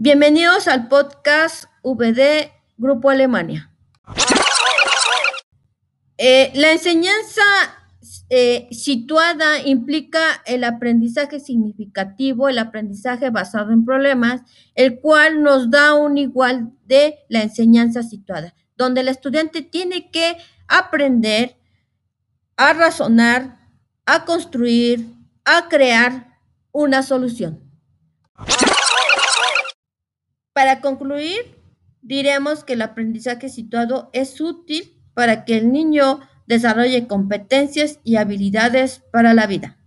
Bienvenidos al podcast VD Grupo Alemania. Eh, la enseñanza eh, situada implica el aprendizaje significativo, el aprendizaje basado en problemas, el cual nos da un igual de la enseñanza situada, donde el estudiante tiene que aprender a razonar, a construir, a crear una solución. Para concluir, diremos que el aprendizaje situado es útil para que el niño desarrolle competencias y habilidades para la vida.